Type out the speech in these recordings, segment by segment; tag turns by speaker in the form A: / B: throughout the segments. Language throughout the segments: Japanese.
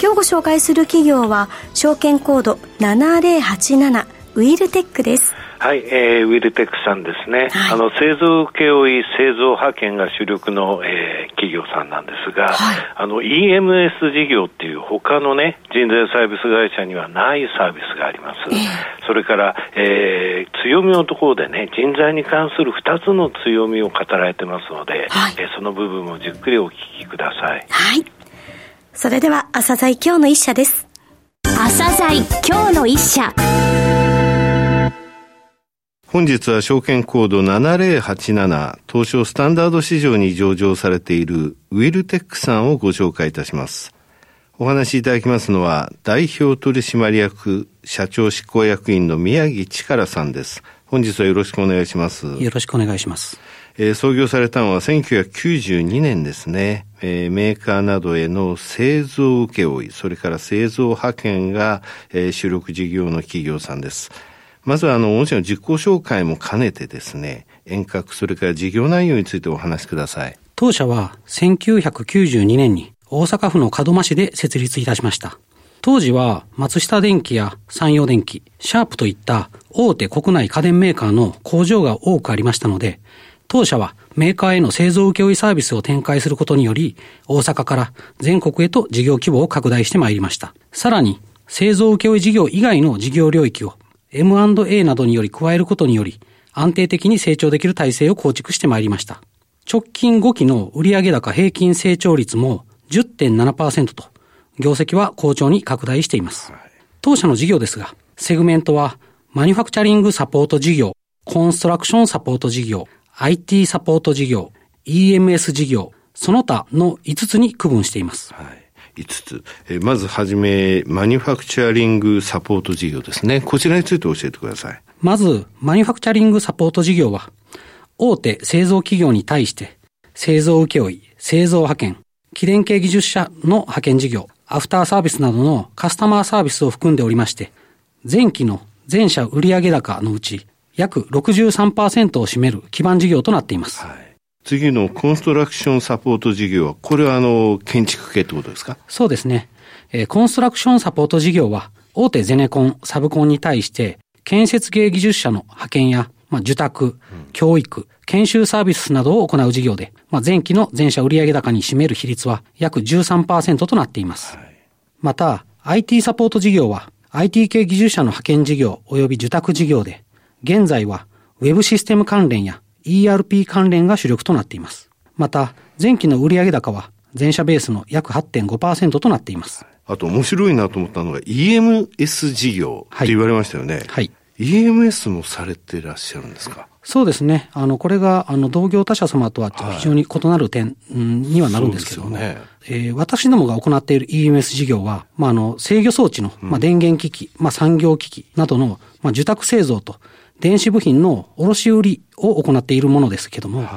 A: 今日ご紹介する企業は証券コード7087ウィルテックです。
B: はい、えー、ウィルテックさんですね、はい、あの製造請負製造派遣が主力の、えー、企業さんなんですが、はい、あの EMS 事業っていう他のね人材サービス会社にはないサービスがあります、えー、それから、えー、強みのところでね人材に関する2つの強みを語られてますので、はい、えー、その部分をじっくりお聞きください。
A: はいそれでは朝鮮今日の一社です
C: 朝鮮今日の一社
D: 本日は証券コード7087東証スタンダード市場に上場されているウィルテックさんをご紹介いたします。お話しいただきますのは代表取締役社長執行役員の宮城力さんです。本日はよろしくお願いします。
E: よろしくお願いします。
D: えー、創業されたのは1992年ですね。えー、メーカーなどへの製造請負、それから製造派遣が、えー、主力事業の企業さんです。まずはあの、御社の実行紹介も兼ねてですね、遠隔、それから事業内容についてお話しください。
E: 当社は1992年に大阪府の門真市で設立いたしました。当時は松下電機や山陽電機、シャープといった大手国内家電メーカーの工場が多くありましたので、当社はメーカーへの製造請負サービスを展開することにより、大阪から全国へと事業規模を拡大してまいりました。さらに、製造請負事業以外の事業領域を M&A などにより加えることにより、安定的に成長できる体制を構築してまいりました。直近5期の売上高平均成長率も10.7%と、業績は好調に拡大しています。当社の事業ですが、セグメントは、マニュファクチャリングサポート事業、コンストラクションサポート事業、IT サポート事業、EMS 事業、その他の5つに区分しています。はい
D: 5つ。えまずはじめ、マニュファクチャリングサポート事業ですね。こちらについて教えてください。
E: まず、マニュファクチャリングサポート事業は、大手製造企業に対して、製造請負、製造派遣、機電系技術者の派遣事業、アフターサービスなどのカスタマーサービスを含んでおりまして、前期の全社売上高のうち約63%を占める基盤事業となっています。はい
D: 次のコンストラクションサポート事業は、これはあの、建築系ってことですか？
E: そうですね。えー、コンストラクションサポート事業は、大手ゼネコン、サブコンに対して、建設芸技術者の派遣や、まあ、受託、うん、教育、研修サービスなどを行う事業で、まあ、前期の全社売上高に占める比率は約13%となっています。はい、また、IT サポート事業は、IT 系技術者の派遣事業及び受託事業で、現在は、ウェブシステム関連や ERP 関連が主力となっています。また、前期の売上高は全社ベースの約8.5%となっています。
D: あと面白いなと思ったのが EMS 事業って言われましたよね。はい。はい、EMS もされていらっしゃるんですか？
E: そうですね。あの、これが、あの、同業他社様とは非常に異なる点にはなるんですけども、はい、ねえー、私どもが行っている EMS 事業は、まあ、あの、制御装置の、まあ、電源機器、まあ、産業機器などの、まあ、受託製造と、電子部品の卸売を行っているものですけども、はい、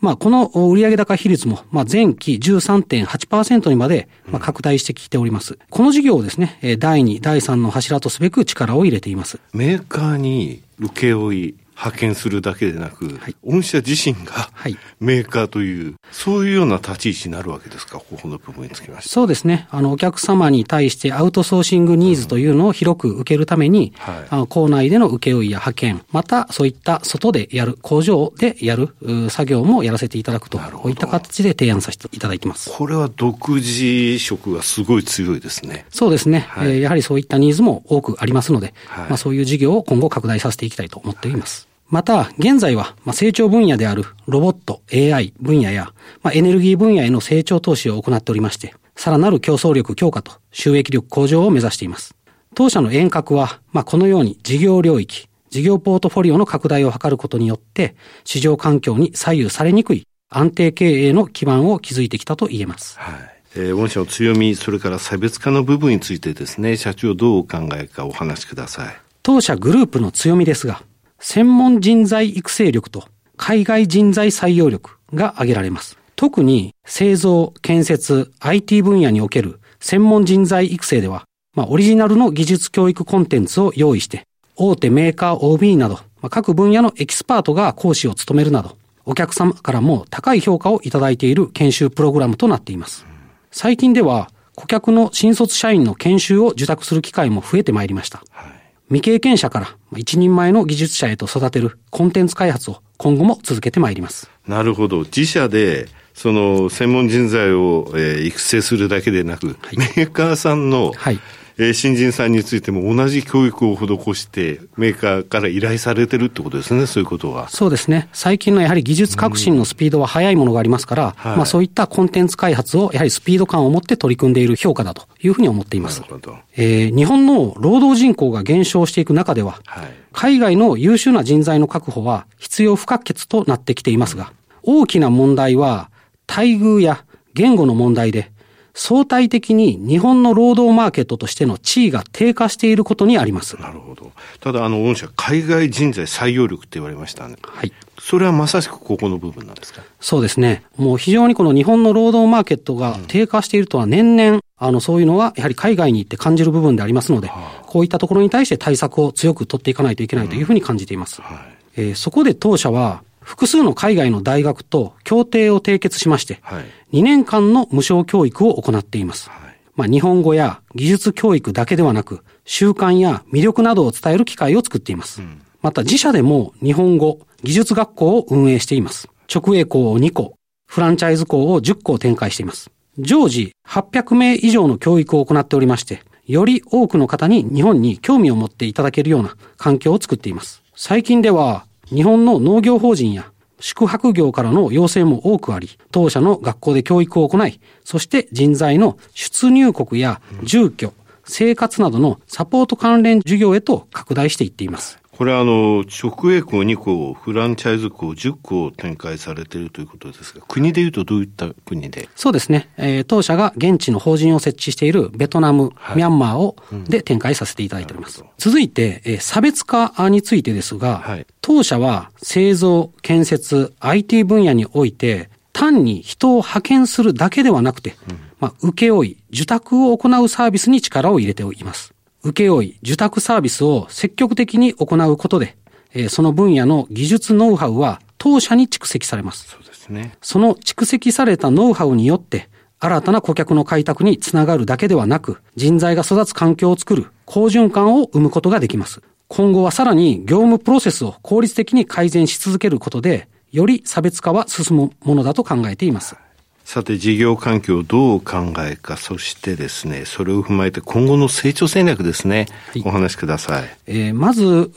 E: まあ、この売上高比率も、まあ、前期13.8%にまで、まあ、拡大してきております。うん、この事業をですね、第2、第3の柱とすべく力を入れています。
D: メーカーに請負派遣するだけでなく、はい、御社自身がメーカーという、はい、そういうような立ち位置になるわけですか、ここの部分につきまして。
E: そうですね。あの、お客様に対してアウトソーシングニーズというのを広く受けるために、うんはい、あの校内での請負や派遣、またそういった外でやる、工場でやる作業もやらせていただくと、こういった形で提案させていただいてます。
D: これは独自色がすごい強いですね。
E: そうですね。はい、えー、やはりそういったニーズも多くありますので、まあそういう事業を今後拡大させていきたいと思っています。また、現在は、ま成長分野であるロボット、AI 分野や、まエネルギー分野への成長投資を行っておりまして、さらなる競争力強化と収益力向上を目指しています。当社の遠隔は、まこのように事業領域、事業ポートフォリオの拡大を図ることによって、市場環境に左右されにくい安定経営の基盤を築いてきたと言えます。はい。
D: えー、御社の強み、それから差別化の部分についてですね、社長どうお考えかお話しください。
E: 当社グループの強みですが、専門人材育成力と海外人材採用力が挙げられます。特に製造、建設、IT 分野における専門人材育成では、まあ、オリジナルの技術教育コンテンツを用意して、大手メーカー OB など、まあ、各分野のエキスパートが講師を務めるなど、お客様からも高い評価をいただいている研修プログラムとなっています。最近では、顧客の新卒社員の研修を受託する機会も増えてまいりました。はい、未経験者から一人前の技術者へと育てるコンテンツ開発を今後も続けてまいります。
D: なるほど。自社でその専門人材を、えー、育成するだけでなく、はい、メーカーさんの、はい、えー、新人さんについても同じ教育を施して、メーカーから依頼されてるってことですね、そういうことは。
E: そうですね。最近のやはり技術革新のスピードは速いものがありますから、うん、まあそういったコンテンツ開発をやはりスピード感を持って取り組んでいる評価だというふうに思っています。なるほど。えー、日本の労働人口が減少していく中では、はい、海外の優秀な人材の確保は必要不可欠となってきていますが、大きな問題は待遇や言語の問題で、相対的に日本の労働マーケットとしての地位が低下していることにあります。
D: なるほど。ただ、あの、御社、海外人材採用力って言われましたね。はい。それはまさしくここの部分なんですか？
E: そうですね。もう非常にこの日本の労働マーケットが低下しているとは年々、あの、そういうのはやはり海外に行って感じる部分でありますので、はあ、こういったところに対して対策を強く取っていかないといけないというふうに感じています。うんはい、えー、そこで当社は、複数の海外の大学と協定を締結しまして、はい、2年間の無償教育を行っています。はい、まあ、日本語や技術教育だけではなく、習慣や魅力などを伝える機会を作っています。うん、また自社でも日本語、技術学校を運営しています。直営校を2校、フランチャイズ校を10校展開しています。常時800名以上の教育を行っておりまして、より多くの方に日本に興味を持っていただけるような環境を作っています。最近では日本の農業法人や宿泊業からの要請も多くあり、当社の学校で教育を行い、そして人材の出入国や住居、生活などのサポート関連事業へと拡大していっています。
D: これはあの、直営校2校、フランチャイズ校10校展開されているということですが、国でいうとどういった国で？
E: そうですね。えー、当社が現地の法人を設置しているベトナム、はい、ミャンマーを、で展開させていただいております。続いて、えー、差別化についてですが、はい、当社は製造、建設、IT 分野において、単に人を派遣するだけではなくて、うん、まあ、請負、受託を行うサービスに力を入れております。請負、受託サービスを積極的に行うことで、えその分野の技術ノウハウは当社に蓄積されます。そうですね。その蓄積されたノウハウによって、新たな顧客の開拓につながるだけではなく、人材が育つ環境を作る好循環を生むことができます。今後はさらに業務プロセスを効率的に改善し続けることで、より差別化は進むものだと考えています。
D: さて、事業環境をどう考えか、そしてですね、それを踏まえて今後の成長戦略ですね、はい、お話しください。
E: えー、まず、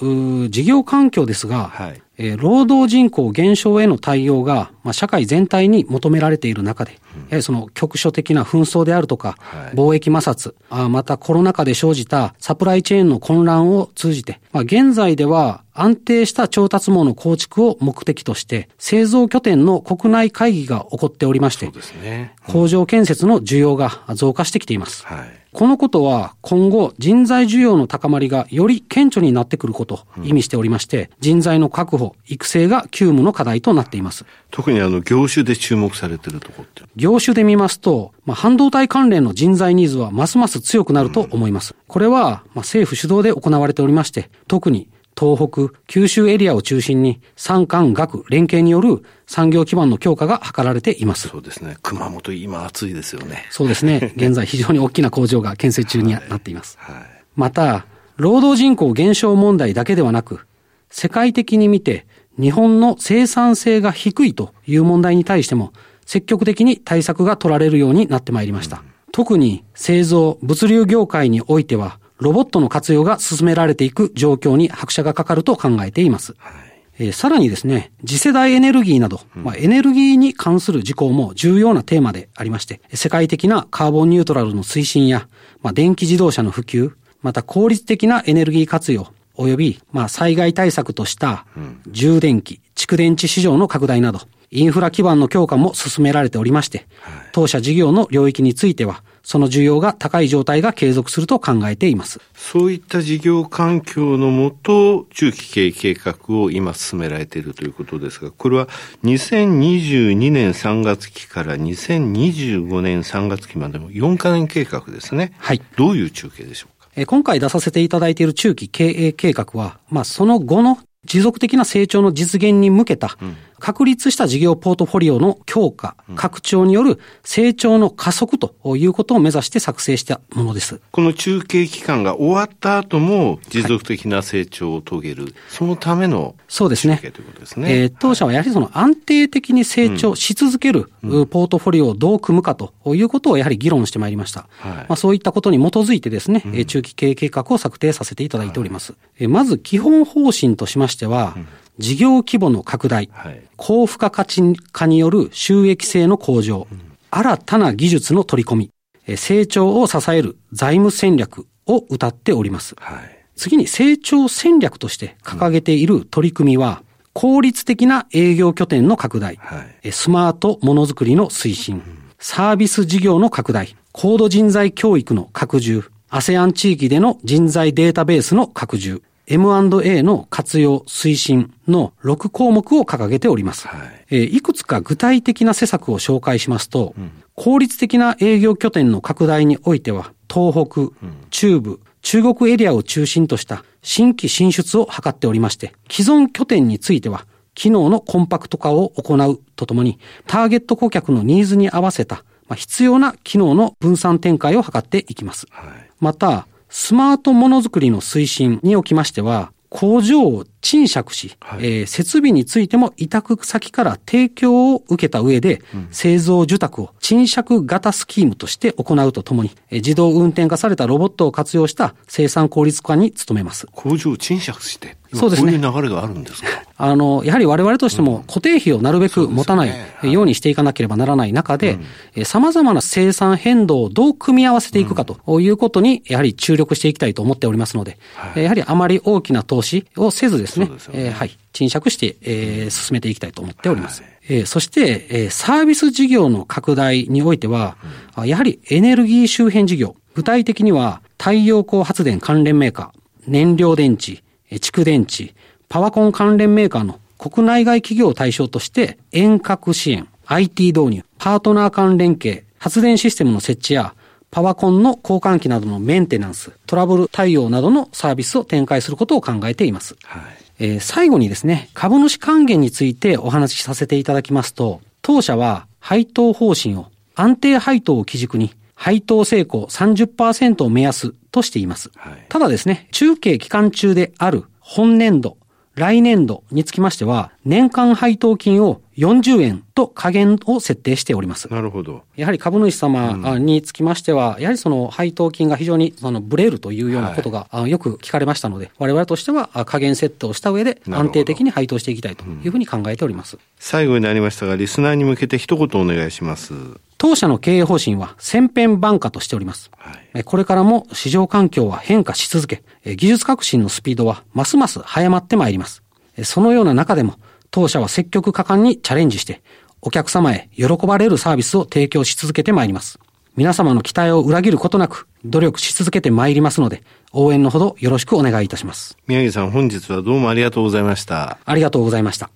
E: 事業環境ですが、はい、えー、労働人口減少への対応が、まあ、社会全体に求められている中で、うん、その局所的な紛争であるとか、はい、貿易摩擦あ、またコロナ禍で生じたサプライチェーンの混乱を通じて、まあ、現在では安定した調達網の構築を目的として、製造拠点の国内会議が起こっておりまして、ね。うん、工場建設の需要が増加してきています。はいこのことは今後人材需要の高まりがより顕著になってくることを意味しておりまして、人材の確保、育成が急務の課題となっています。
D: 特にあの業種で注目されているところって
E: 業種で見ますと、まあ、半導体関連の人材ニーズはますます強くなると思います。これは、まあ、政府主導で行われておりまして、特に東北、九州エリアを中心に、産官学連携による産業基盤の強化が図られています。
D: そうですね。熊本、今暑いですよね。
E: そうですね。現在非常に大きな工場が建設中になっています。はいはい、また、労働人口減少問題だけではなく、世界的に見て日本の生産性が低いという問題に対しても、積極的に対策が取られるようになってまいりました。うん、特に製造、物流業界においては、ロボットの活用が進められていく状況に拍車がかかると考えています。はい。えー、さらにですね、次世代エネルギーなど、まあ、エネルギーに関する事項も重要なテーマでありまして、世界的なカーボンニュートラルの推進や、まあ、電気自動車の普及、また効率的なエネルギー活用、及び、まあ、災害対策とした充電器、蓄電池市場の拡大など、インフラ基盤の強化も進められておりまして、当社事業の領域については、その需要が高い状態が継続すると考えています。
D: そういった事業環境のもと、中期経営計画を今進められているということですが、これは2022年3月期から2025年3月期までの4カ年計画ですね。
E: はい。
D: どういう中継でしょう
E: か？今回出させていただいている中期経営計画は、まあ、その後の持続的な成長の実現に向けた、確立した事業ポートフォリオの強化、拡張による成長の加速ということを目指して作成したものです。
D: この中継期間が終わった後も持続的な成長を遂げる、はい、そのための
E: そうですね。
D: ということです
E: ね。えー、当社はやはりその安定的に成長し続ける、ポートフォリオをどう組むかということをやはり議論してまいりました。はい、まあ、そういったことに基づいてですね、うん、中期経営計画を策定させていただいております。はい、まず基本方針としましては、うん事業規模の拡大、はい、高付加価値化による収益性の向上、うん、新たな技術の取り込み、成長を支える財務戦略を謳っております。はい、次に成長戦略として掲げている取り組みは、効率的な営業拠点の拡大、はい、スマートものづくりの推進、サービス事業の拡大、高度人材教育の拡充、ASEAN 地域での人材データベースの拡充、M&A の活用推進の6項目を掲げております。はい、えー、いくつか具体的な施策を紹介しますと、うん、効率的な営業拠点の拡大においては、東北、うん、中部、中国エリアを中心とした新規進出を図っておりまして、既存拠点については、機能のコンパクト化を行うとともに、ターゲット顧客のニーズに合わせた、まあ、必要な機能の分散展開を図っていきます。はい、また、スマートものづくりの推進におきましては、工場を賃借し、はい、えー、設備についても委託先から提供を受けた上で、うん、製造受託を賃借型スキームとして行うとともに、えー、自動運転化されたロボットを活用した生産効率化に努めます。
D: 工場を賃借してそうですね。こういう流れがあるんですか？
E: あの、やはり我々としても固定費をなるべく持たないようにしていかなければならない中で、さまざまな生産変動をどう組み合わせていくかということに、やはり注力していきたいと思っておりますので、はい、やはりあまり大きな投資をせずですね、すね。えー、はい、賃借して、えー、進めていきたいと思っております。はい、えー、そして、えー、サービス事業の拡大においては、うん、やはりエネルギー周辺事業、具体的には太陽光発電関連メーカー、燃料電池、蓄電池、パワコン関連メーカーの国内外企業を対象として遠隔支援、IT 導入、パートナー間連携、発電システムの設置やパワコンの交換機などのメンテナンス、トラブル対応などのサービスを展開することを考えています。はい、えー、最後にですね、株主還元についてお話しさせていただきますと、当社は配当方針を安定配当を基軸に配当成功30%を目安としています。はい、ただですね、中継期間中である本年度、来年度につきましては、年間配当金を40円と下限を設定しております。
D: なるほど。
E: やはり株主様につきましては、うん、やはりその配当金が非常にそのブレるというようなことが、よく聞かれましたので、我々としては下限設定をした上で安定的に配当していきたいというふうに考えております。うん、
D: 最後になりましたが、リスナーに向けて一言お願いします。
E: 当社の経営方針は先編万化としております。はい、これからも市場環境は変化し続け、技術革新のスピードはますます早まってまいります。そのような中でも、当社は積極果敢にチャレンジして、お客様へ喜ばれるサービスを提供し続けてまいります。皆様の期待を裏切ることなく、努力し続けてまいりますので、応援のほどよろしくお願いいたします。
D: 宮城さん、本日はどうもありがとうございました。
E: ありがとうございました。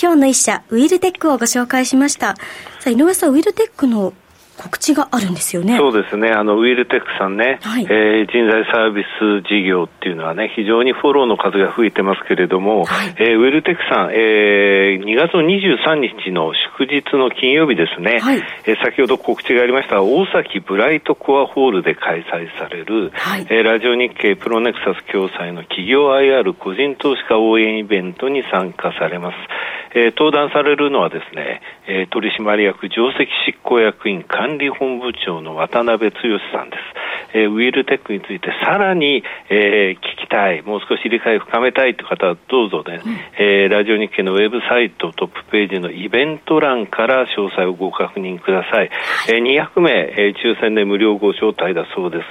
A: 今日の一社、ウィルテックをご紹介しました。さあ、井上さん、ウィルテックの告知があるんですよね。
B: そうですね。あの、ウィルテックさんね、はい、えー、人材サービス事業っていうのはね、非常にフォローの数が増えてますけれども、はい、えー、ウィルテックさん、えー、2月の23日の祝日の金曜日ですね、はい、えー、先ほど告知がありました大崎ブライトコアホールで開催される、はい、えー、ラジオ日経プロネクサス共催の企業 IR 個人投資家応援イベントに参加されます。えー、登壇されるのはですね、えー、取締役上席執行役員管理本部長の渡辺剛さんです。えー、ウィルテックについてさらに、えー、聞きたい、もう少し理解を深めたいという方はどうぞね、うん、えー、ラジオ日経のウェブサイトトップページのイベント欄から詳細をご確認ください。えー、200名、えー、抽選で無料ご招待だそうで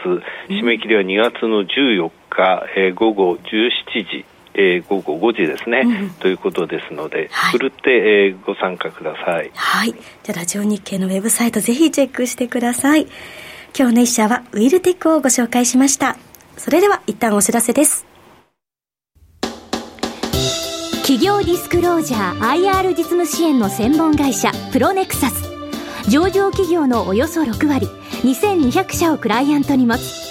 B: す。締め切りは2月の14日、えー、午後17時えー、午後5時ですね、うん、ということですので、はい、ふるって、えー、ご参加ください。
A: はい。じゃあ、ラジオ日経のウェブサイトぜひチェックしてください。今日の一社はウィルテックをご紹介しました。それでは一旦お知らせです。
C: 企業ディスクロージャー IR 実務支援の専門会社プロネクサス上場企業のおよそ6割2200社をクライアントに持つ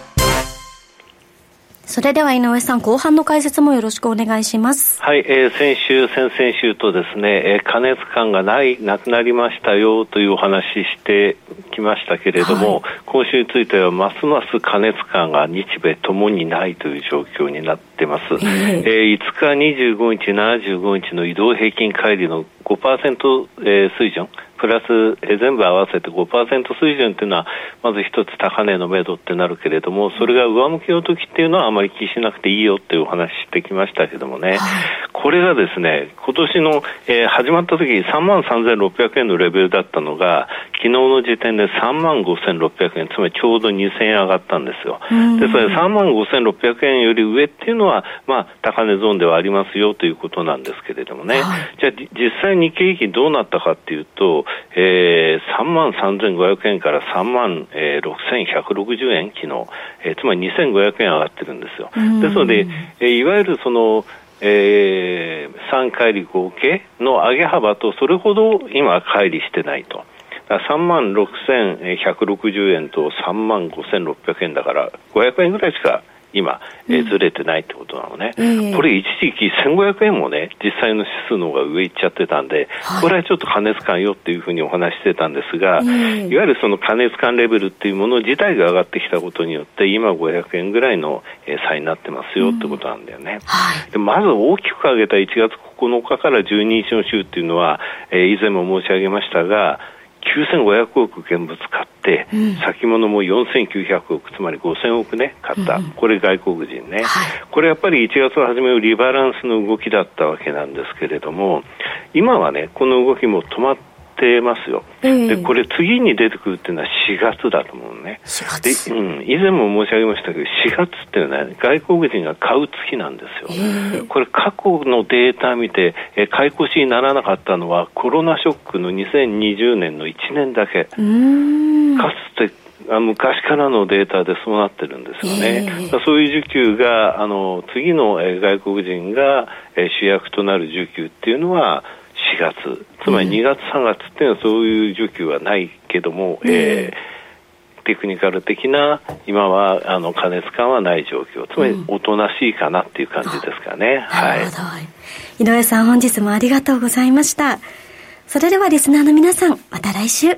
A: それでは井上さん、後半の解説もよろしくお願いします。
B: はい、えー、先週、先々週とですね、えー、加熱感がない、なくなりましたよというお話ししてきましたけれども、はい、今週についてはますます加熱感が日米ともにないという状況になってます。えー、えー、5日、25日、75日の移動平均乖離の5%、えー、水準、プラス、え全部合わせて5%水準というのは、まず一つ高値の目処ってなるけれども、それが上向きの時っていうのはあまり気にしなくていいよっていうお話してきましたけどもね、これがですね、今年の、えー、始まった時3万3600円のレベルだったのが、昨日の時点で3万5600円、つまりちょうど2000円上がったんですよ。で、それ3万5600円より上っていうのは、まあ、高値ゾーンではありますよということなんですけれどもね。はい、じゃあ、実際日経平均どうなったかっていうと、えー、3万3500円から3万、えー、6160円、昨日、えー、つまり2500円上がってるんですよ。ですので、えー、いわゆるその、えー、3回離合計の上げ幅とそれほど今、乖離してないと。3万6160円と3万5600円だから500円ぐらいしか今、えー、ずれてないってことなのね、うん、これ一時期1500円もね、実際の指数の方が上行っちゃってたんで、はい、これはちょっと加熱感よっていうふうにお話してたんですが、うん、いわゆるその加熱感レベルっていうもの自体が上がってきたことによって、今500円ぐらいの差になってますよってことなんだよね。うん。はい、でまず大きく上げた1月9日から12日の週っていうのは、えー、以前も申し上げましたが、9500億現物買って、うん、先物も4900億、つまり5000億ね、買った、うん、これ外国人ね、はい、これやっぱり1月初めのリバランスの動きだったわけなんですけれども、今はね、この動きも止まっててますよ、えー、でこれ、次に出てくるっていうのは4月だと思うね、でうん、以前も申し上げましたけど、4月っていうのは、ね、外国人が買う月なんですよ、えー、これ、過去のデータ見て、え買い越しにならなかったのは、コロナショックの2020年の1年だけ。かつてあ昔からのデータでそうなってるんですよね、えー、そういう需給があの次の、え外国人が、え主役となる需給っていうのは4月。つまり2月、3月っていうのはそういう需給はないけども、うん、えー、テクニカル的な今はあの加熱感はない状況。つまりおとなしいかなっていう感じですかね、うん、はい、
A: 井上さん本日もありがとうございました。それではリスナーの皆さんまた来週